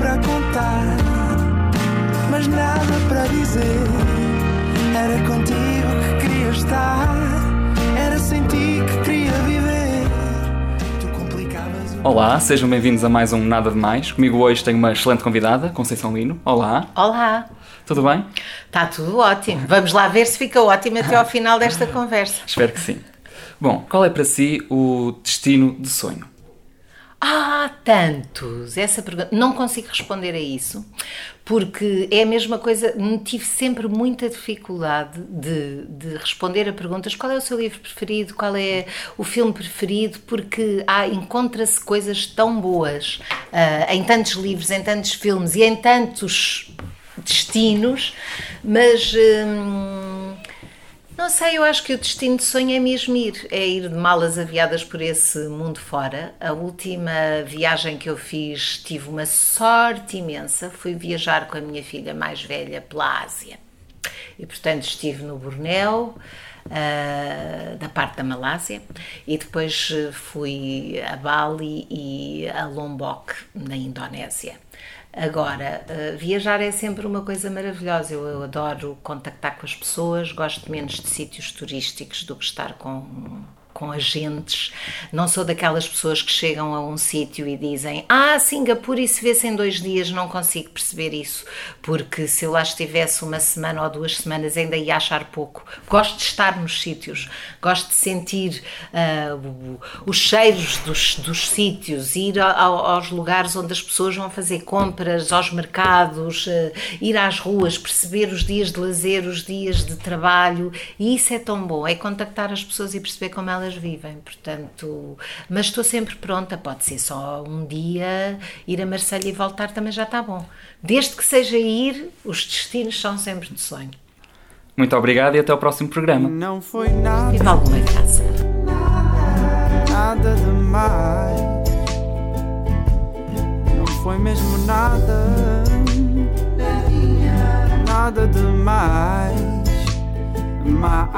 para contar, mas nada para dizer. Era contigo que queria estar, era sem ti que queria viver. Tu complicavas o. Olá, sejam bem-vindos a mais um Nada de Mais. Comigo hoje tenho uma excelente convidada, Conceição Lino. Olá, Olá, tudo bem? está tudo ótimo. Vamos lá ver se fica ótimo até ao final desta conversa. Espero que sim. Bom, qual é para si o destino de sonho? Ah, tantos! Essa pergunta. Não consigo responder a isso, porque é a mesma coisa. Tive sempre muita dificuldade de, de responder a perguntas: qual é o seu livro preferido, qual é o filme preferido, porque há, encontra-se coisas tão boas ah, em tantos livros, em tantos filmes e em tantos destinos, mas. hum, não sei, eu acho que o destino de sonho é mesmo ir, é ir de malas aviadas por esse mundo fora. A última viagem que eu fiz tive uma sorte imensa, fui viajar com a minha filha mais velha pela Ásia. E portanto estive no Bornéu, ah, da parte da Malásia, e depois eh, fui a Bali e a Lombok, na Indonésia. Agora, eh, viajar é sempre uma coisa maravilhosa. Eu, eu adoro contactar com as pessoas, gosto menos de sítios turísticos do que estar com, com agentes. Não sou daquelas pessoas que chegam a um sítio e dizem: Ah, Singapura, e se vê-se em dois dias. Não consigo perceber isso, porque se eu lá estivesse uma semana ou duas semanas ainda ia achar pouco. Gosto de estar nos sítios, gosto de sentir o- os cheiros dos, dos sítios, ir ao- aos lugares onde as pessoas vão fazer compras, aos mercados, eh, ir às ruas, perceber os dias de lazer, os dias de trabalho, e isso é tão bom, é contactar as pessoas e perceber como elas vivem, portanto, mas estou sempre pronta, pode ser só um dia, ir a Marselha e voltar também já está bom. Desde que seja ir, os destinos são sempre de sonho. Muito obrigado e até ao próximo programa. Não foi nada, Tive alguma graça. nada demais. Não foi mesmo nada, nada demais. Mais.